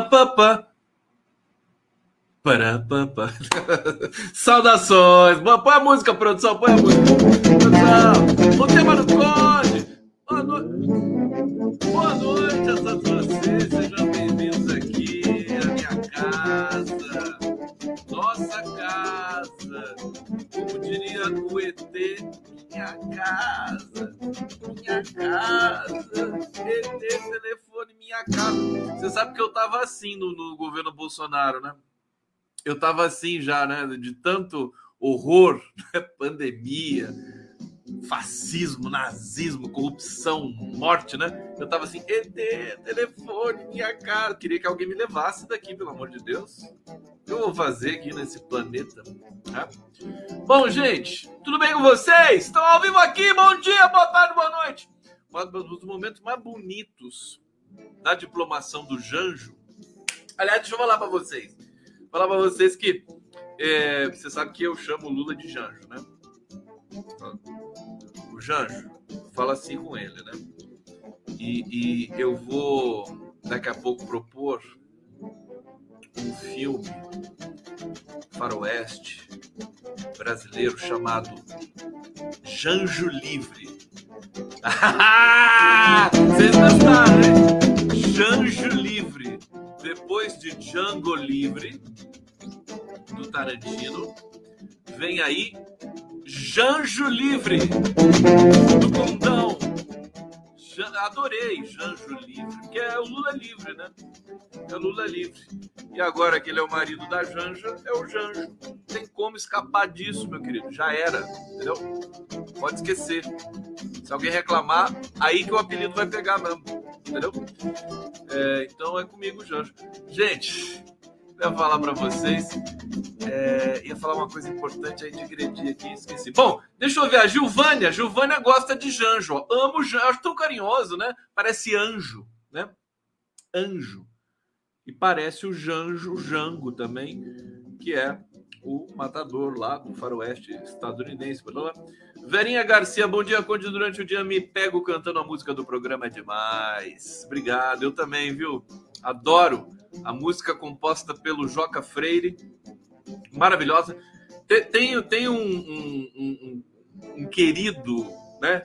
para pa pa pa para pa pa Saudações! Põe a música, produção, põe a música. Produção, o tema do Conde. Boa noite. Boa noite a todos vocês. Sejam bem-vindos aqui à minha casa. Nossa casa. Como diria o ET, minha casa. Minha casa. ET, telefone, minha casa. Você sabe que eu tava assim no, no governo Bolsonaro, né? Eu tava assim já, né? De tanto horror, né? pandemia, fascismo, nazismo, corrupção, morte, né? Eu tava assim, ET, telefone, minha cara. Queria que alguém me levasse daqui, pelo amor de Deus. O que eu vou fazer aqui nesse planeta? Né? Bom, gente, tudo bem com vocês? Estão ao vivo aqui? Bom dia, boa tarde, boa noite. Um dos momentos mais bonitos da diplomação do Janjo. Aliás, deixa eu falar para vocês. Falar para vocês que é, você sabe que eu chamo Lula de Janjo, né? Janjo, fala assim com ele, né? E, e eu vou daqui a pouco propor um filme faroeste brasileiro chamado Janjo Livre. Vocês gostaram, né? Janjo Livre. Depois de Django Livre, do Tarantino, vem aí Janjo Livre, do Condão. Adorei Janjo Livre, que é o Lula livre, né? É o Lula livre. E agora que ele é o marido da Janja, é o Janjo. Não tem como escapar disso, meu querido. Já era, entendeu? Pode esquecer. Se alguém reclamar, aí que o apelido vai pegar mesmo, entendeu? É, então é comigo, Janjo. Gente, ia falar para vocês. É, ia falar uma coisa importante aí de gredi aqui, esqueci. Bom, deixa eu ver. A Gilvânia. Gilvânia gosta de Janjo. Amo Janjo. Acho tão carinhoso, né? Parece anjo, né? Anjo. E parece o Janjo, o Jango também, que é o matador lá do faroeste estadunidense. Verinha Garcia, bom dia, Conde. Durante o dia me pego cantando a música do programa, é demais. Obrigado, eu também, viu? Adoro a música composta pelo Joca Freire, maravilhosa. Tem, tem um, um, um, um querido né,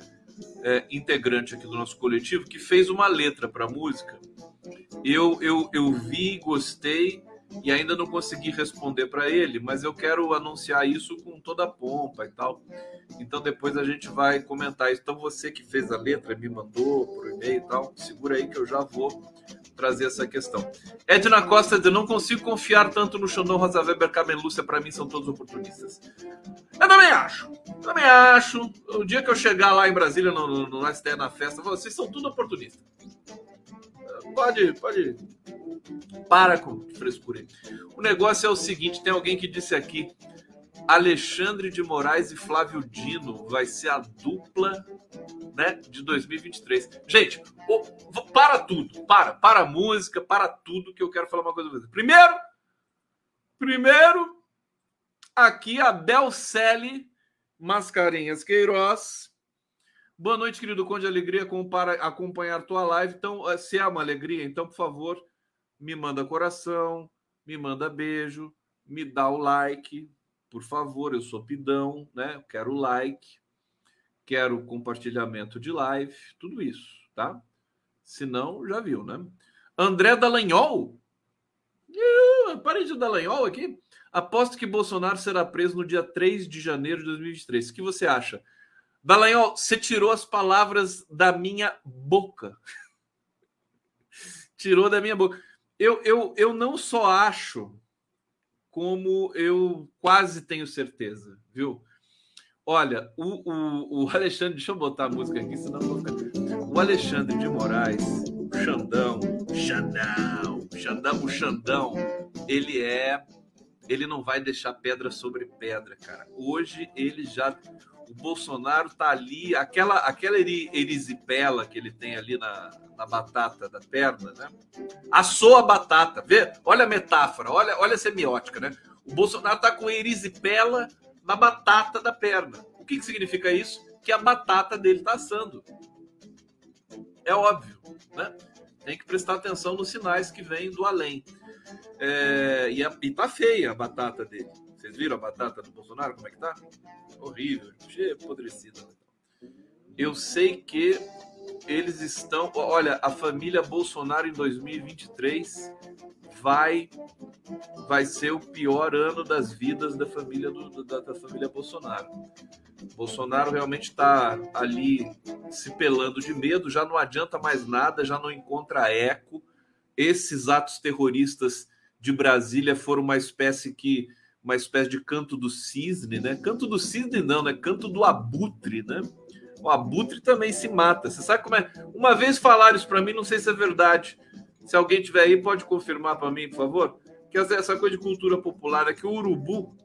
é, integrante aqui do nosso coletivo que fez uma letra para a música. Eu, eu, eu vi, gostei e ainda não consegui responder para ele, mas eu quero anunciar isso com toda a pompa e tal. Então depois a gente vai comentar isso. Então você que fez a letra, me mandou por e-mail e tal, segura aí que eu já vou trazer essa questão. Edna Costa diz: não consigo confiar tanto no Xandão, Rosa Weber, Carmen Lúcia, para mim são todos oportunistas. Eu também acho, também acho. O dia que eu chegar lá em Brasília, no, no, no STE, na festa, vocês são tudo oportunistas. Pode, pode. Para com frescura. O negócio é o seguinte: tem alguém que disse aqui. Alexandre de Moraes e Flávio Dino vai ser a dupla né, de 2023. Gente, para tudo, para, para a música, para tudo que eu quero falar uma coisa. Primeiro, primeiro, aqui a Belcele Mascarenhas Queiroz. Boa noite, querido Conde Alegria, para acompanhar tua live. Então, eh, se é uma alegria, então, por favor, me manda coração, me manda beijo, me dá o like, por favor, eu sou pidão, né? Quero like, quero compartilhamento de live, tudo isso, tá? Se não, já viu, né? André Dallagnol. Uh, parei Dallagnol aqui. Aposto que Bolsonaro será preso no dia 3 de janeiro de 2023. O que você acha? Dallagnol, você tirou as palavras da minha boca. tirou da minha boca. Eu, eu, eu não só acho como eu quase tenho certeza, viu? Olha, o, o, o Alexandre, deixa eu botar a música aqui, senão eu vou ficar. O Alexandre de Moraes, o Xandão, Xandão, Xandão, o Xandão, ele é. Ele não vai deixar pedra sobre pedra, cara. Hoje ele já. O Bolsonaro tá ali, aquela, aquela erisipela que ele tem ali na, na batata da perna, né? Assou a batata, vê? Olha a metáfora, olha, olha a semiótica, né? O Bolsonaro tá com erisipela na batata da perna. O que, que significa isso? Que a batata dele está assando. É óbvio, né? Tem que prestar atenção nos sinais que vêm do além. É, e, a, e tá feia a batata dele. Vocês viram a batata do Bolsonaro? Como é que tá? Horrível, cheia, apodrecida. Eu sei que eles estão. Olha, a família Bolsonaro em 2023 vai vai ser o pior ano das vidas da família do, da, da família Bolsonaro. Bolsonaro realmente está ali se pelando de medo, já não adianta mais nada, já não encontra eco. Esses atos terroristas de Brasília foram uma espécie que uma espécie de canto do cisne, né? Canto do cisne não, né? Canto do abutre, né? O abutre também se mata. Você sabe como é? Uma vez falaram isso para mim, não sei se é verdade. Se alguém tiver aí, pode confirmar para mim, por favor. Que essa coisa de cultura popular é que o urubu,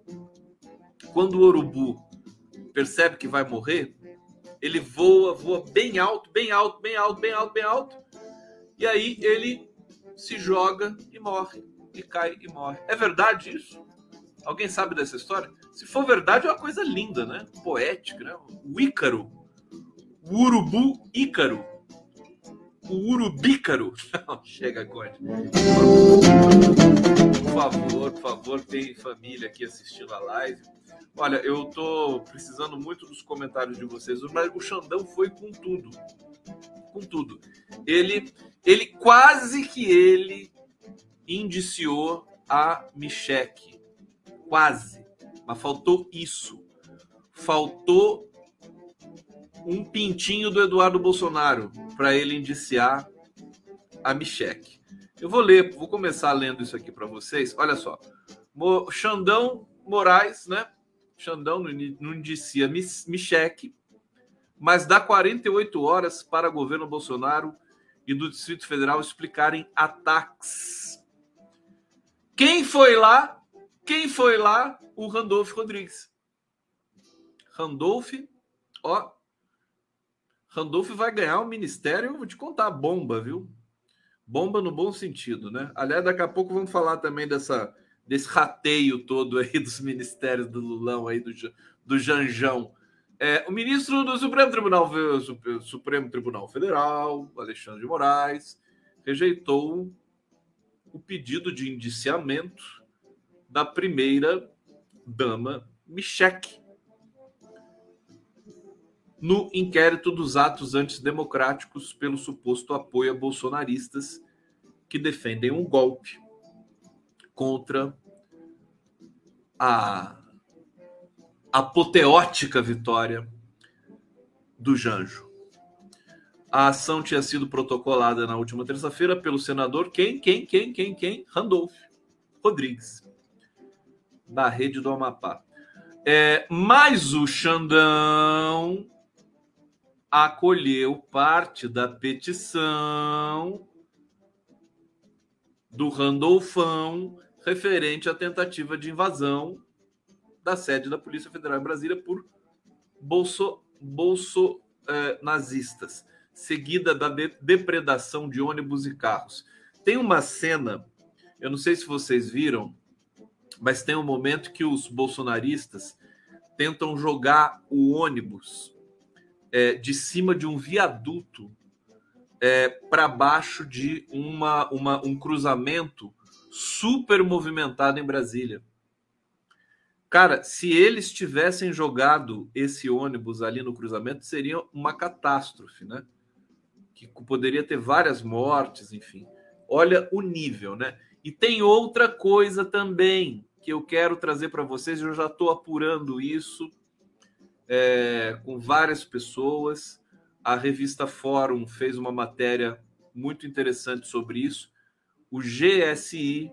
quando o urubu percebe que vai morrer, ele voa, voa bem alto, bem alto, bem alto, bem alto, bem alto. E aí ele se joga e morre. E cai e morre. É verdade isso? Alguém sabe dessa história? Se for verdade, é uma coisa linda, né? Poética, né? O Ícaro. O urubu Ícaro. O urubícaro. Não, chega, Conde. Por favor, por favor, tem família aqui assistindo a live. Olha, eu tô precisando muito dos comentários de vocês, mas o Xandão foi com tudo. Com tudo. Ele, ele quase que ele indiciou a Micheque quase. Mas faltou isso. Faltou um pintinho do Eduardo Bolsonaro para ele indiciar a Micheque. Eu vou ler, vou começar lendo isso aqui para vocês. Olha só. Xandão Moraes, né? Xandão não indicia Micheque, mas dá 48 horas para o governo Bolsonaro e do Distrito Federal explicarem ataques. Quem foi lá quem foi lá? O Randolph Rodrigues. Randolph, ó. Randolph vai ganhar o ministério, vou te contar, bomba, viu? Bomba no bom sentido, né? Aliás, daqui a pouco vamos falar também dessa, desse rateio todo aí dos ministérios do Lulão aí, do, do Janjão. É, o ministro do Supremo Tribunal, Supremo Tribunal Federal, Alexandre de Moraes, rejeitou o pedido de indiciamento da primeira dama Michek no inquérito dos atos antidemocráticos pelo suposto apoio a bolsonaristas que defendem um golpe contra a apoteótica vitória do Janjo. A ação tinha sido protocolada na última terça-feira pelo senador quem, quem, quem, quem, quem? Randolph Rodrigues da rede do Amapá. É, mas o Xandão acolheu parte da petição do Randolfão referente à tentativa de invasão da sede da Polícia Federal em Brasília por bolso, bolso eh, nazistas, seguida da de, depredação de ônibus e carros. Tem uma cena, eu não sei se vocês viram, mas tem um momento que os bolsonaristas tentam jogar o ônibus é, de cima de um viaduto é, para baixo de uma, uma, um cruzamento super movimentado em Brasília. Cara, se eles tivessem jogado esse ônibus ali no cruzamento, seria uma catástrofe, né? Que poderia ter várias mortes, enfim. Olha o nível, né? E tem outra coisa também que eu quero trazer para vocês. Eu já estou apurando isso é, com várias pessoas. A revista Fórum fez uma matéria muito interessante sobre isso. O GSI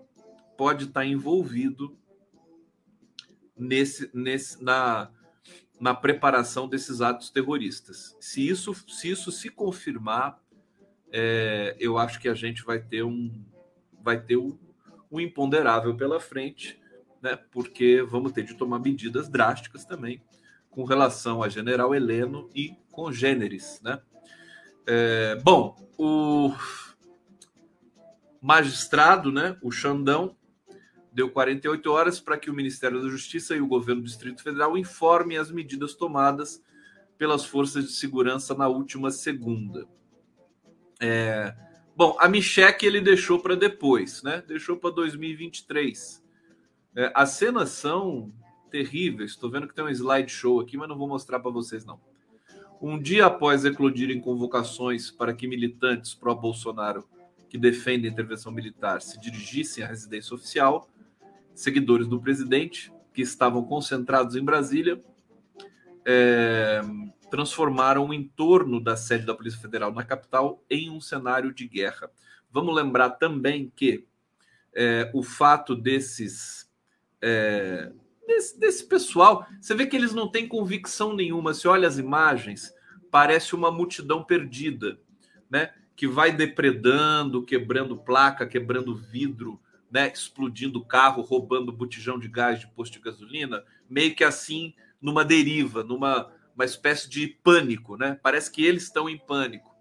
pode estar envolvido nesse, nesse, na, na preparação desses atos terroristas. Se isso se, isso se confirmar, é, eu acho que a gente vai ter um vai ter um, um imponderável pela frente né, porque vamos ter de tomar medidas drásticas também com relação a General Heleno e congêneres. Né? É, bom, o magistrado, né, o Xandão, deu 48 horas para que o Ministério da Justiça e o governo do Distrito Federal informem as medidas tomadas pelas forças de segurança na última segunda. É, bom, a Micheque ele deixou para depois, né? Deixou para 2023. É, as cenas são terríveis. Estou vendo que tem um slideshow aqui, mas não vou mostrar para vocês não. Um dia após eclodirem convocações para que militantes pró-Bolsonaro que defendem a intervenção militar se dirigissem à residência oficial, seguidores do presidente, que estavam concentrados em Brasília, é, transformaram o entorno da sede da Polícia Federal na capital em um cenário de guerra. Vamos lembrar também que é, o fato desses. É, desse, desse pessoal, você vê que eles não têm convicção nenhuma. Se olha as imagens, parece uma multidão perdida, né? Que vai depredando, quebrando placa, quebrando vidro, né? Explodindo carro, roubando botijão de gás de posto de gasolina, meio que assim numa deriva, numa uma espécie de pânico, né? Parece que eles estão em pânico.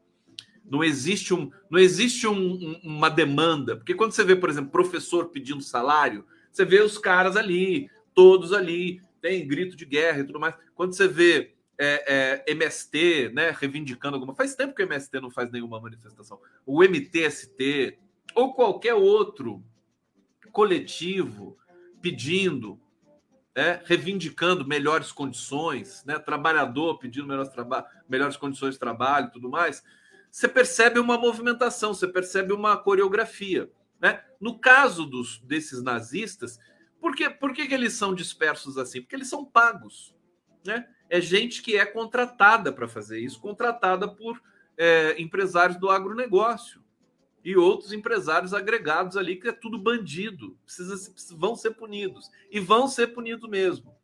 Não existe, um, não existe um, um, uma demanda, porque quando você vê, por exemplo, professor pedindo salário, você vê os caras ali, todos ali, tem grito de guerra e tudo mais. Quando você vê é, é, MST, né, reivindicando alguma, faz tempo que o MST não faz nenhuma manifestação. O MTST ou qualquer outro coletivo pedindo né, reivindicando melhores condições, né, trabalhador pedindo melhores, traba melhores condições de trabalho e tudo mais, você percebe uma movimentação, você percebe uma coreografia. Né? No caso dos, desses nazistas, por, que, por que, que eles são dispersos assim? Porque eles são pagos. Né? É gente que é contratada para fazer isso, contratada por é, empresários do agronegócio e outros empresários agregados ali, que é tudo bandido, precisa, vão ser punidos. E vão ser punidos mesmo.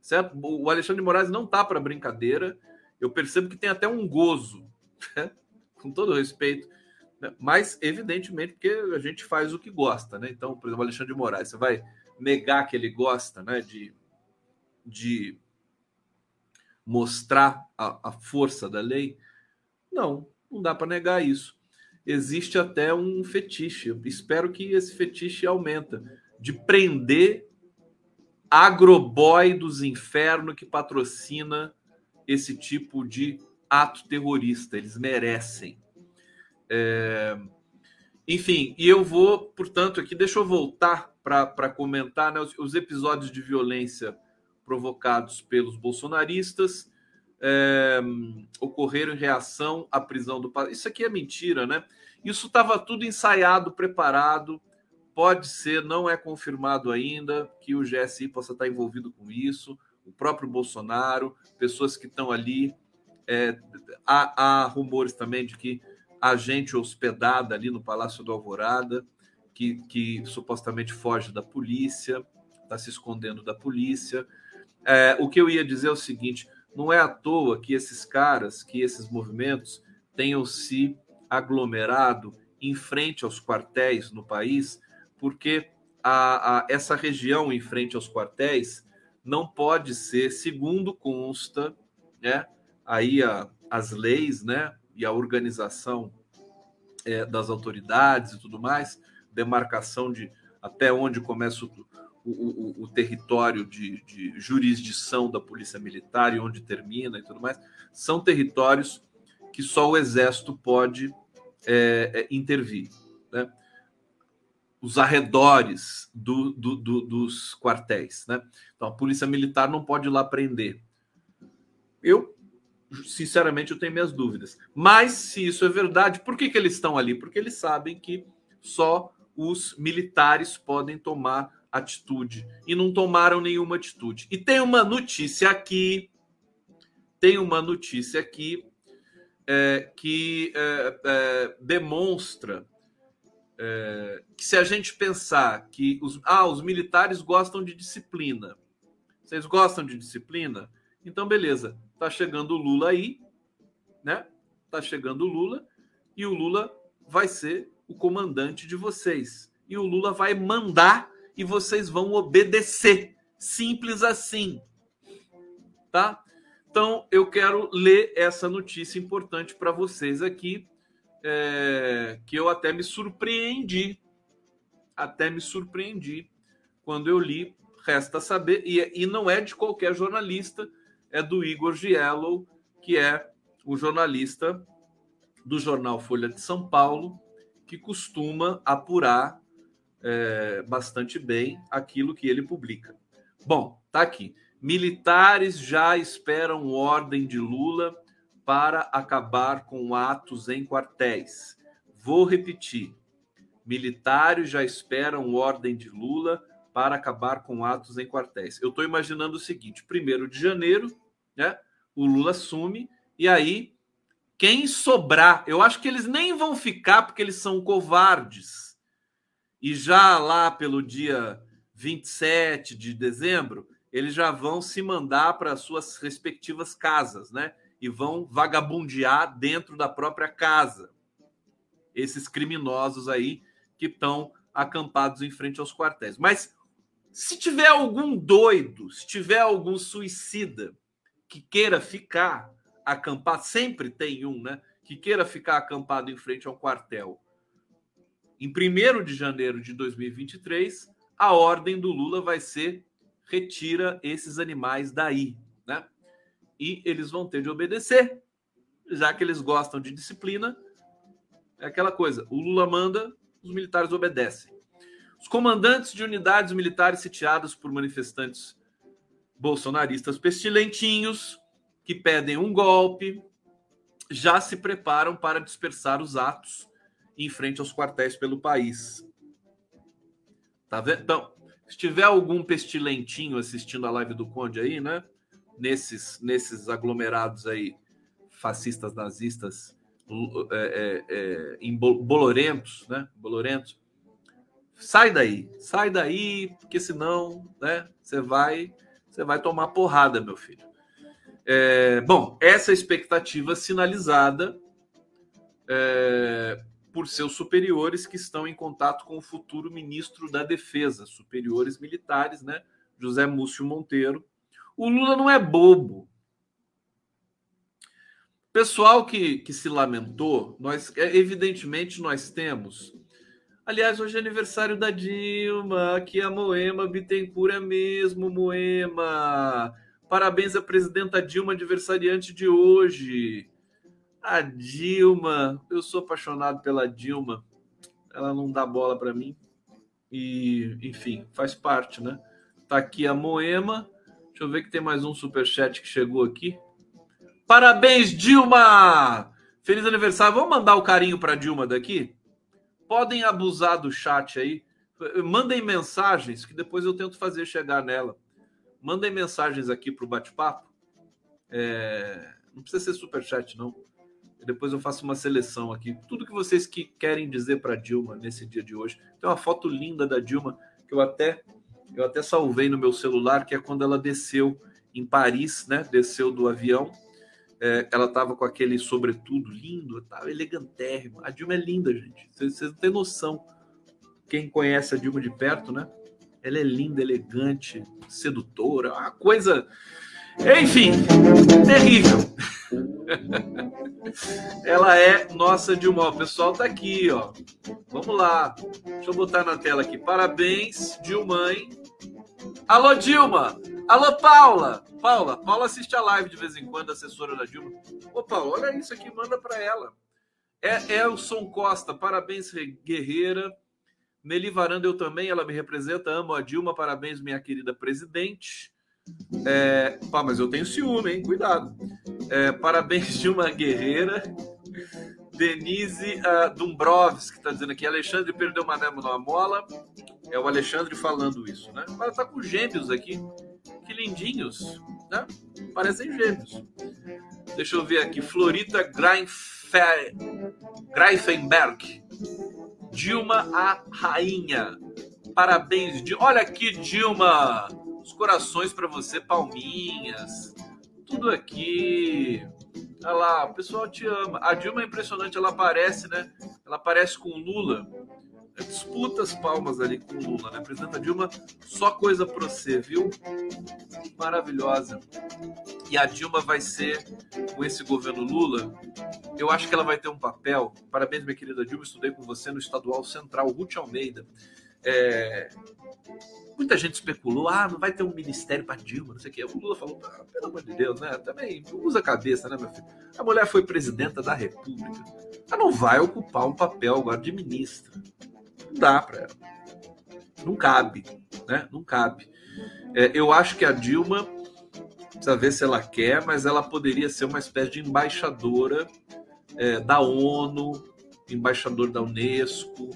Certo? O Alexandre de Moraes não tá para brincadeira. Eu percebo que tem até um gozo, né? com todo respeito. Né? Mas, evidentemente, porque a gente faz o que gosta, né? Então, por exemplo, Alexandre de Moraes, você vai negar que ele gosta né? de, de mostrar a, a força da lei? Não, não dá para negar isso existe até um fetiche. Espero que esse fetiche aumenta de prender agroboy dos infernos que patrocina esse tipo de ato terrorista. Eles merecem. É... Enfim, e eu vou, portanto, aqui, deixa eu voltar para comentar né, os, os, episódios de violência provocados pelos bolsonaristas é, ocorreram em reação à prisão do. Isso aqui é mentira, né? Isso estava tudo ensaiado, preparado. Pode ser, não é confirmado ainda que o GSI possa estar envolvido com isso. O próprio Bolsonaro, pessoas que estão ali. É, há, há rumores também de que a gente hospedada ali no Palácio do Alvorada, que, que supostamente foge da polícia, está se escondendo da polícia. É, o que eu ia dizer é o seguinte: não é à toa que esses caras, que esses movimentos tenham se aglomerado em frente aos quartéis no país, porque a, a, essa região em frente aos quartéis não pode ser, segundo consta, né, aí a, as leis, né, e a organização é, das autoridades e tudo mais, demarcação de até onde começa o, o, o, o território de, de, jurisdição da polícia militar e onde termina e tudo mais, são territórios que só o exército pode é, é, intervir. Né? Os arredores do, do, do, dos quartéis. Né? Então, a polícia militar não pode ir lá prender. Eu, sinceramente, eu tenho minhas dúvidas. Mas, se isso é verdade, por que, que eles estão ali? Porque eles sabem que só os militares podem tomar atitude e não tomaram nenhuma atitude. E tem uma notícia aqui, tem uma notícia aqui é, que é, é, demonstra é, que se a gente pensar que os, ah, os militares gostam de disciplina, vocês gostam de disciplina? Então, beleza, tá chegando o Lula aí, né? Tá chegando o Lula e o Lula vai ser o comandante de vocês. E o Lula vai mandar e vocês vão obedecer. Simples assim. Tá? Então, eu quero ler essa notícia importante para vocês aqui, é, que eu até me surpreendi. Até me surpreendi. quando eu li, resta saber, e, e não é de qualquer jornalista, é do Igor Giello, que é o jornalista do jornal Folha de São Paulo, que costuma apurar é, bastante bem aquilo que ele publica. Bom, tá aqui. Militares já esperam ordem de Lula para acabar com atos em quartéis. Vou repetir. Militares já esperam ordem de Lula para acabar com atos em quartéis. Eu estou imaginando o seguinte: primeiro de janeiro, né? O Lula assume e aí quem sobrar, eu acho que eles nem vão ficar porque eles são covardes. E já lá pelo dia 27 de dezembro, eles já vão se mandar para suas respectivas casas, né? E vão vagabundear dentro da própria casa. Esses criminosos aí que estão acampados em frente aos quartéis. Mas se tiver algum doido, se tiver algum suicida que queira ficar, acampar, sempre tem um, né? Que queira ficar acampado em frente ao quartel. Em 1 de janeiro de 2023, a ordem do Lula vai ser retira esses animais daí, né? E eles vão ter de obedecer, já que eles gostam de disciplina. É aquela coisa, o Lula manda, os militares obedecem. Os comandantes de unidades militares sitiadas por manifestantes bolsonaristas pestilentinhos que pedem um golpe, já se preparam para dispersar os atos em frente aos quartéis pelo país. Tá vendo? Então, se tiver algum pestilentinho assistindo a live do Conde aí, né? Nesses, nesses aglomerados aí, fascistas, nazistas, é, é, é, bolorentos, né? Bolorentos. Sai daí, sai daí, porque senão, né? Você vai, você vai tomar porrada, meu filho. É, bom, essa expectativa sinalizada é, por seus superiores que estão em contato com o futuro ministro da Defesa, superiores militares, né? José Múcio Monteiro. O Lula não é bobo. Pessoal que, que se lamentou, nós é, evidentemente nós temos. Aliás, hoje é aniversário da Dilma, aqui a Moema Bittencourt é mesmo, Moema. Parabéns à presidenta Dilma, aniversariante de hoje. A Dilma, eu sou apaixonado pela Dilma. Ela não dá bola para mim. E, enfim, faz parte, né? Tá aqui a Moema. Deixa eu ver que tem mais um super chat que chegou aqui. Parabéns, Dilma! Feliz aniversário. Vamos mandar o carinho para Dilma daqui? Podem abusar do chat aí. Mandem mensagens que depois eu tento fazer chegar nela mandem mensagens aqui para o bate-papo. É, não precisa ser super chat, não. Depois eu faço uma seleção aqui. Tudo que vocês que querem dizer para Dilma nesse dia de hoje. Tem uma foto linda da Dilma que eu até eu até salvei no meu celular, que é quando ela desceu em Paris, né? Desceu do avião. É, ela estava com aquele sobretudo lindo, tava elegantérrimo. A Dilma é linda, gente. Vocês não têm noção. Quem conhece a Dilma de perto, né? Ela é linda, elegante, sedutora, uma coisa. Enfim, terrível. Ela é nossa Dilma. O pessoal tá aqui, ó. Vamos lá. Deixa eu botar na tela aqui. Parabéns, Dilmãe. Alô, Dilma. Alô, Paula. Paula, Paula assiste a live de vez em quando, assessora da Dilma. Ô, Paula, olha isso aqui, manda para ela. É Elson Costa, parabéns, guerreira. Nelly Varanda, eu também, ela me representa, amo a Dilma, parabéns, minha querida presidente. É, pá, mas eu tenho ciúme, hein? Cuidado. É, parabéns, Dilma Guerreira. Denise uh, Dumbrovski está dizendo aqui: Alexandre perdeu uma numa mola. É o Alexandre falando isso, né? Mas tá com gêmeos aqui. Que lindinhos, né? Parecem gêmeos. Deixa eu ver aqui. Florita Greifenberg. Dilma a rainha. Parabéns, Dilma. Olha aqui, Dilma. Os corações para você, palminhas. Tudo aqui. Olha lá, o pessoal te ama. A Dilma é impressionante, ela aparece, né? Ela aparece com o Lula. Disputa as palmas ali com o Lula, né? Presidenta Dilma, só coisa para você, viu? Maravilhosa. E a Dilma vai ser, com esse governo Lula, eu acho que ela vai ter um papel. Parabéns, minha querida Dilma, estudei com você no Estadual Central, Ruth Almeida. É, muita gente especulou, ah, não vai ter um ministério para Dilma, não sei o quê. O Lula falou, ah, pelo amor de Deus, né? Também usa a cabeça, né, meu filho? A mulher foi presidenta da República. Ela não vai ocupar um papel agora de ministra. Não dá para ela. Não cabe, né? Não cabe. É, eu acho que a Dilma precisa ver se ela quer, mas ela poderia ser uma espécie de embaixadora é, da ONU, embaixador da Unesco,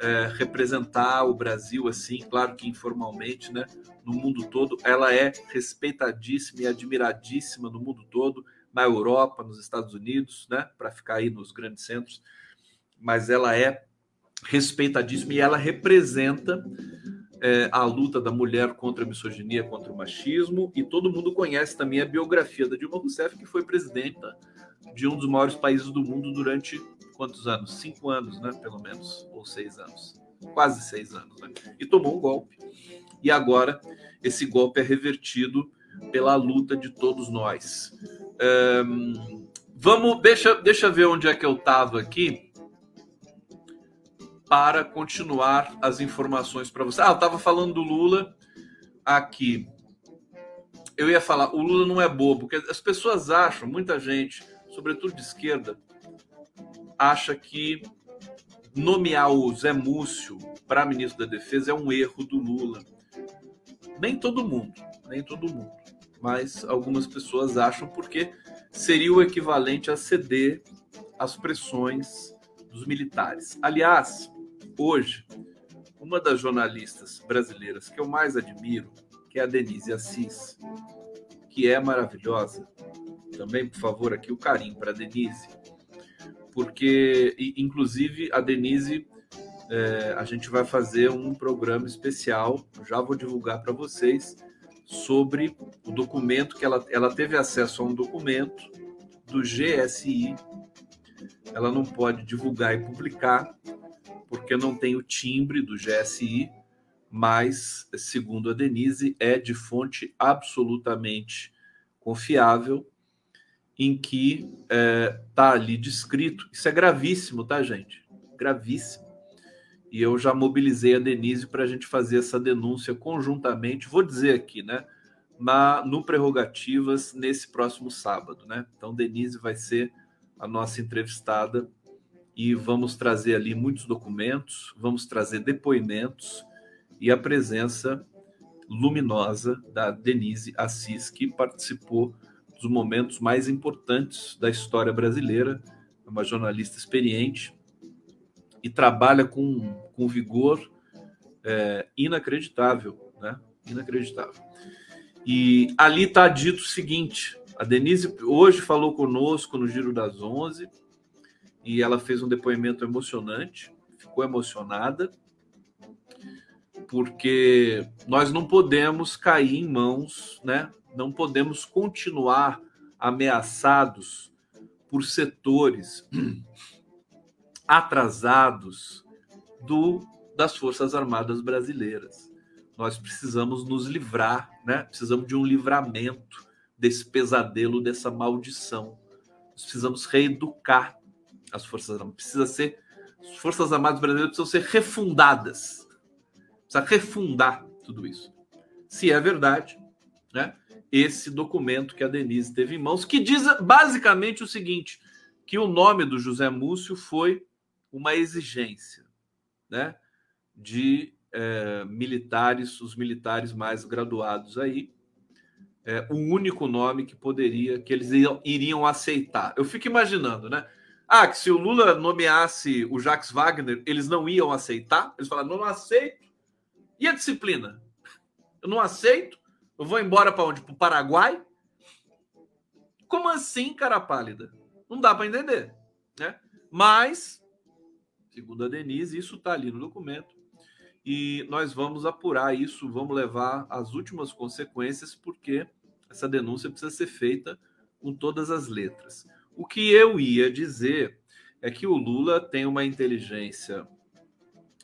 é, representar o Brasil assim, claro que informalmente, né, no mundo todo. Ela é respeitadíssima e admiradíssima no mundo todo, na Europa, nos Estados Unidos, né, para ficar aí nos grandes centros. Mas ela é respeitadíssima e ela representa é, a luta da mulher contra a misoginia, contra o machismo, e todo mundo conhece também a biografia da Dilma Rousseff, que foi presidenta de um dos maiores países do mundo durante quantos anos? Cinco anos, né? Pelo menos, ou seis anos. Quase seis anos, né? E tomou um golpe. E agora esse golpe é revertido pela luta de todos nós. Um, vamos, deixa, deixa ver onde é que eu estava aqui para continuar as informações para você. Ah, eu estava falando do Lula aqui. Eu ia falar, o Lula não é bobo, porque as pessoas acham, muita gente, sobretudo de esquerda, acha que nomear o Zé Múcio para ministro da Defesa é um erro do Lula. Nem todo mundo, nem todo mundo, mas algumas pessoas acham porque seria o equivalente a ceder às pressões dos militares. Aliás, hoje, uma das jornalistas brasileiras que eu mais admiro, que é a Denise Assis, que é maravilhosa. Também, por favor, aqui o carinho para a Denise porque, inclusive, a Denise, é, a gente vai fazer um programa especial, já vou divulgar para vocês, sobre o documento que ela, ela teve acesso a um documento do GSI. Ela não pode divulgar e publicar, porque não tem o timbre do GSI, mas, segundo a Denise, é de fonte absolutamente confiável em que está é, tá ali descrito. Isso é gravíssimo, tá, gente? Gravíssimo. E eu já mobilizei a Denise para a gente fazer essa denúncia conjuntamente. Vou dizer aqui, né? Na, no Prerrogativas, nesse próximo sábado, né? Então, Denise vai ser a nossa entrevistada e vamos trazer ali muitos documentos, vamos trazer depoimentos e a presença luminosa da Denise Assis, que participou dos momentos mais importantes da história brasileira. É uma jornalista experiente e trabalha com, com vigor é, inacreditável, né? Inacreditável. E ali está dito o seguinte: a Denise hoje falou conosco no Giro das Onze e ela fez um depoimento emocionante, ficou emocionada, porque nós não podemos cair em mãos, né, não podemos continuar ameaçados por setores atrasados do das Forças Armadas brasileiras. Nós precisamos nos livrar, né? Precisamos de um livramento desse pesadelo, dessa maldição. Nós precisamos reeducar as Forças Armadas. Precisa ser as Forças Armadas brasileiras precisam ser refundadas. Precisa refundar tudo isso. Se é verdade, né? Esse documento que a Denise teve em mãos, que diz basicamente o seguinte: que o nome do José Múcio foi uma exigência né, de é, militares, os militares mais graduados aí, é, o único nome que poderia, que eles iriam, aceitar. Eu fico imaginando, né? Ah, que se o Lula nomeasse o Jacques Wagner, eles não iam aceitar? Eles falaram, não aceito. E a disciplina? Eu não aceito. Eu vou embora para onde? Para o Paraguai? Como assim, cara pálida? Não dá para entender, né? Mas, segundo a Denise, isso está ali no documento e nós vamos apurar isso, vamos levar as últimas consequências, porque essa denúncia precisa ser feita com todas as letras. O que eu ia dizer é que o Lula tem uma inteligência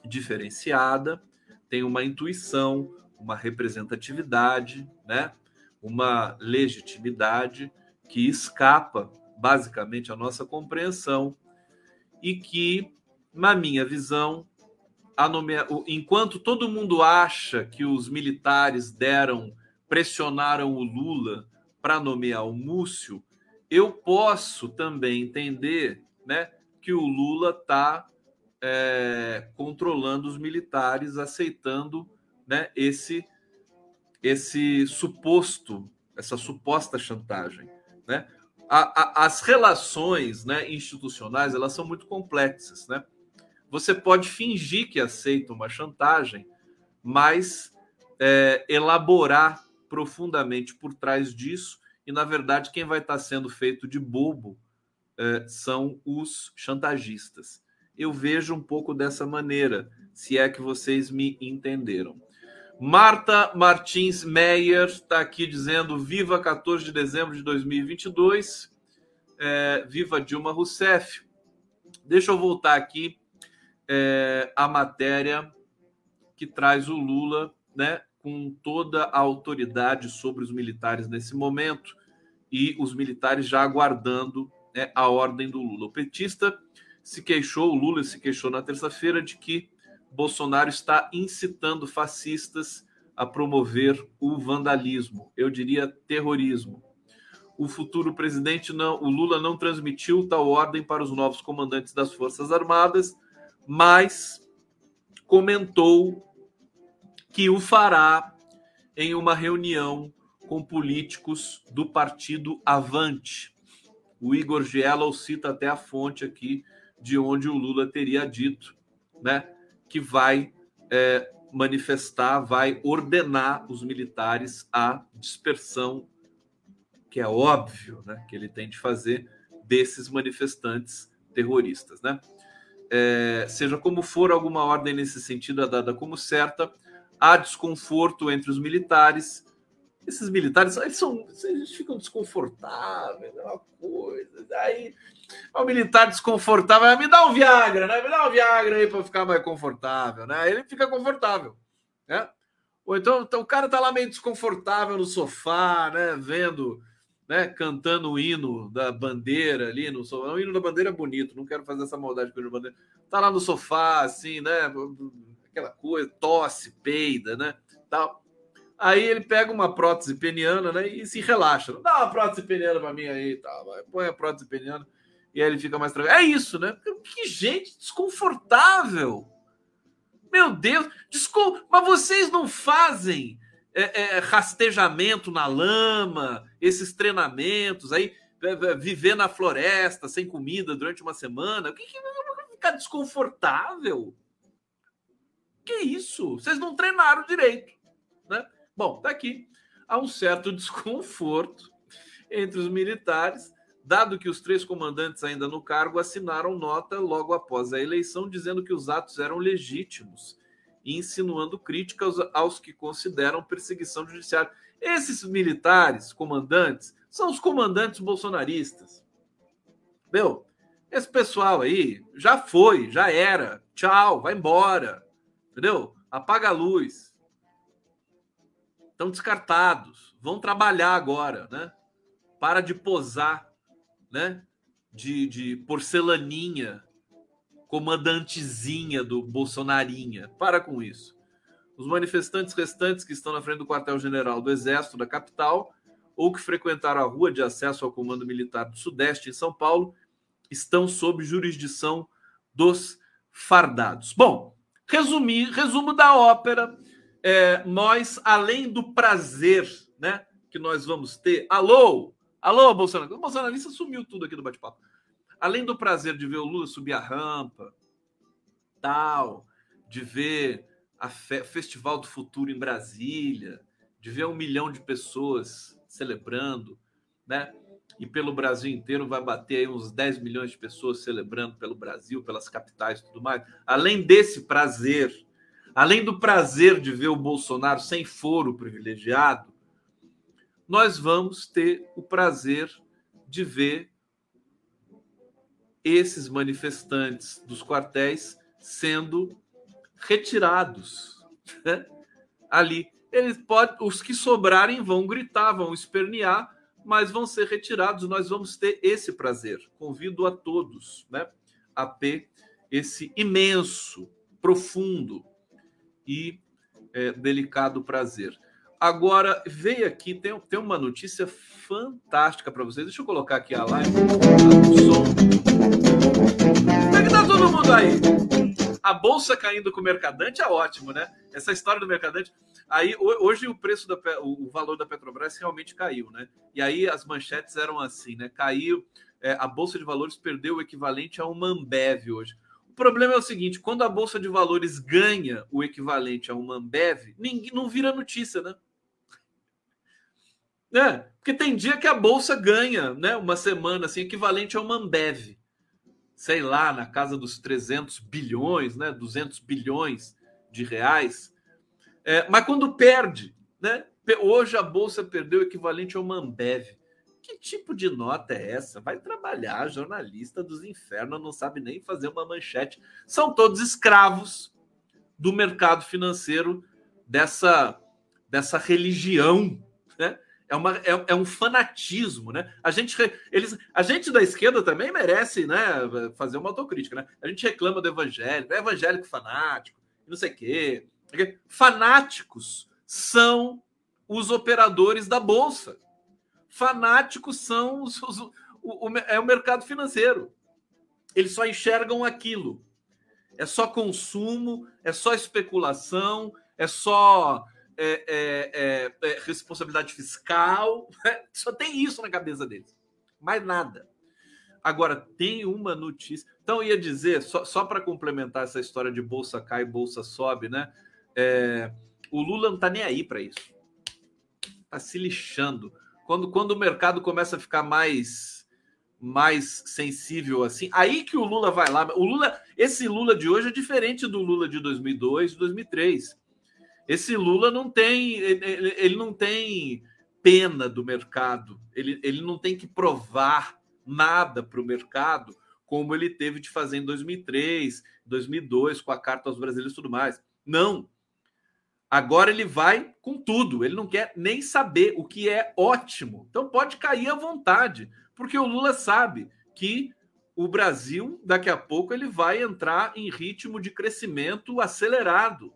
diferenciada, tem uma intuição, uma representatividade, né? uma legitimidade que escapa basicamente à nossa compreensão e que, na minha visão, enquanto todo mundo acha que os militares deram, pressionaram o Lula para nomear o Múcio, eu posso também entender né, que o Lula está é, controlando os militares, aceitando né, esse, esse suposto, essa suposta chantagem. Né? A, a, as relações né, institucionais elas são muito complexas. Né? Você pode fingir que aceita uma chantagem, mas é, elaborar profundamente por trás disso, e na verdade quem vai estar sendo feito de bobo é, são os chantagistas eu vejo um pouco dessa maneira, se é que vocês me entenderam. Marta Martins Meyer está aqui dizendo: Viva 14 de dezembro de 2022, é, viva Dilma Rousseff. Deixa eu voltar aqui é, a matéria que traz o Lula, né, com toda a autoridade sobre os militares nesse momento e os militares já aguardando né, a ordem do Lula. O petista se queixou, o Lula se queixou na terça-feira de que Bolsonaro está incitando fascistas a promover o vandalismo, eu diria terrorismo. O futuro presidente não, o Lula não transmitiu tal ordem para os novos comandantes das Forças Armadas, mas comentou que o fará em uma reunião com políticos do partido Avante. O Igor Giello cita até a fonte aqui de onde o Lula teria dito, né, que vai é, manifestar, vai ordenar os militares a dispersão, que é óbvio, né, que ele tem de fazer desses manifestantes terroristas, né? É, seja como for, alguma ordem nesse sentido é dada como certa. Há desconforto entre os militares. Esses militares, eles, são, eles ficam desconfortáveis, é uma coisa. Aí o militar desconfortável, me dá um Viagra, né? Me dá um Viagra aí para ficar mais confortável, né? Ele fica confortável, né? Ou então, então o cara tá lá meio desconfortável no sofá, né? Vendo, né? Cantando o hino da bandeira ali no sofá. O hino da bandeira é bonito, não quero fazer essa maldade com o hino da bandeira. Tá lá no sofá, assim, né? Aquela coisa, tosse, peida, né? Tal. Aí ele pega uma prótese peniana, né? E se relaxa. Dá uma prótese peniana para mim aí, tá? Põe a prótese peniana e aí ele fica mais tranquilo. É isso, né? Que gente desconfortável. Meu Deus, descul... mas vocês não fazem é, é, rastejamento na lama, esses treinamentos aí, é, é, viver na floresta sem comida durante uma semana? O que, que ficar desconfortável? Que isso? Vocês não treinaram direito? Bom, tá aqui. Há um certo desconforto entre os militares dado que os três comandantes ainda no cargo assinaram nota logo após a eleição dizendo que os atos eram legítimos e insinuando críticas aos que consideram perseguição judiciária. Esses militares, comandantes, são os comandantes bolsonaristas. Meu, esse pessoal aí já foi, já era. Tchau, vai embora. Entendeu? Apaga a luz. Estão descartados. Vão trabalhar agora, né? Para de posar né? De, de porcelaninha, comandantezinha do Bolsonarinha. Para com isso. Os manifestantes restantes que estão na frente do quartel-general do Exército da capital ou que frequentaram a rua de acesso ao Comando Militar do Sudeste em São Paulo estão sob jurisdição dos fardados. Bom, resumir, resumo da ópera. É, nós, além do prazer né, que nós vamos ter. Alô, Alô, Bolsonaro. O bolsonarista sumiu tudo aqui do bate-papo. Além do prazer de ver o Lula subir a rampa, tal, de ver a fe Festival do Futuro em Brasília, de ver um milhão de pessoas celebrando, né? E pelo Brasil inteiro vai bater aí uns 10 milhões de pessoas celebrando pelo Brasil, pelas capitais e tudo mais. Além desse prazer, além do prazer de ver o Bolsonaro sem foro privilegiado, nós vamos ter o prazer de ver esses manifestantes dos quartéis sendo retirados né? ali. Eles pode, os que sobrarem vão gritar, vão espernear, mas vão ser retirados. Nós vamos ter esse prazer. Convido a todos, né, a ter esse imenso profundo e é, delicado prazer. Agora, veio aqui, tem, tem uma notícia fantástica para vocês. Deixa eu colocar aqui a live. O som. Como é que tá todo mundo aí? A bolsa caindo com o mercadante é ótimo, né? Essa história do mercadante. Aí hoje o preço da o valor da Petrobras realmente caiu, né? E aí as manchetes eram assim, né? Caiu, é, a bolsa de valores perdeu o equivalente a uma Ambev hoje. O problema é o seguinte: quando a bolsa de valores ganha o equivalente a uma Ambev, ninguém não vira notícia, né? É, porque tem dia que a bolsa ganha, né? Uma semana assim, equivalente a uma Ambev. Sei lá, na casa dos 300 bilhões, né? 200 bilhões de reais. É, mas quando perde, né? Hoje a bolsa perdeu o equivalente a uma Ambev. Que tipo de nota é essa? Vai trabalhar, jornalista dos infernos, não sabe nem fazer uma manchete. São todos escravos do mercado financeiro dessa dessa religião, né? é, uma, é, é, um fanatismo, né? A gente, eles, a gente da esquerda também merece, né, fazer uma autocrítica, né? A gente reclama do evangélico, é evangélico fanático, não sei o quê. Fanáticos são os operadores da bolsa. Fanáticos são os, os o, o, é o mercado financeiro. Eles só enxergam aquilo. É só consumo, é só especulação, é só é, é, é, é, responsabilidade fiscal, né? só tem isso na cabeça deles, mais nada. Agora, tem uma notícia. Então, ia dizer, só, só para complementar essa história de bolsa cai, bolsa sobe, né? É, o Lula não está nem aí para isso. Está se lixando. Quando, quando o mercado começa a ficar mais mais sensível assim, aí que o Lula vai lá. O Lula, esse Lula de hoje é diferente do Lula de 2002, 2003. Esse Lula não tem, ele, ele não tem pena do mercado, ele, ele não tem que provar nada para o mercado, como ele teve de fazer em 2003, 2002, com a Carta aos Brasileiros e tudo mais. Não. Agora ele vai com tudo, ele não quer nem saber, o que é ótimo. Então pode cair à vontade, porque o Lula sabe que o Brasil, daqui a pouco, ele vai entrar em ritmo de crescimento acelerado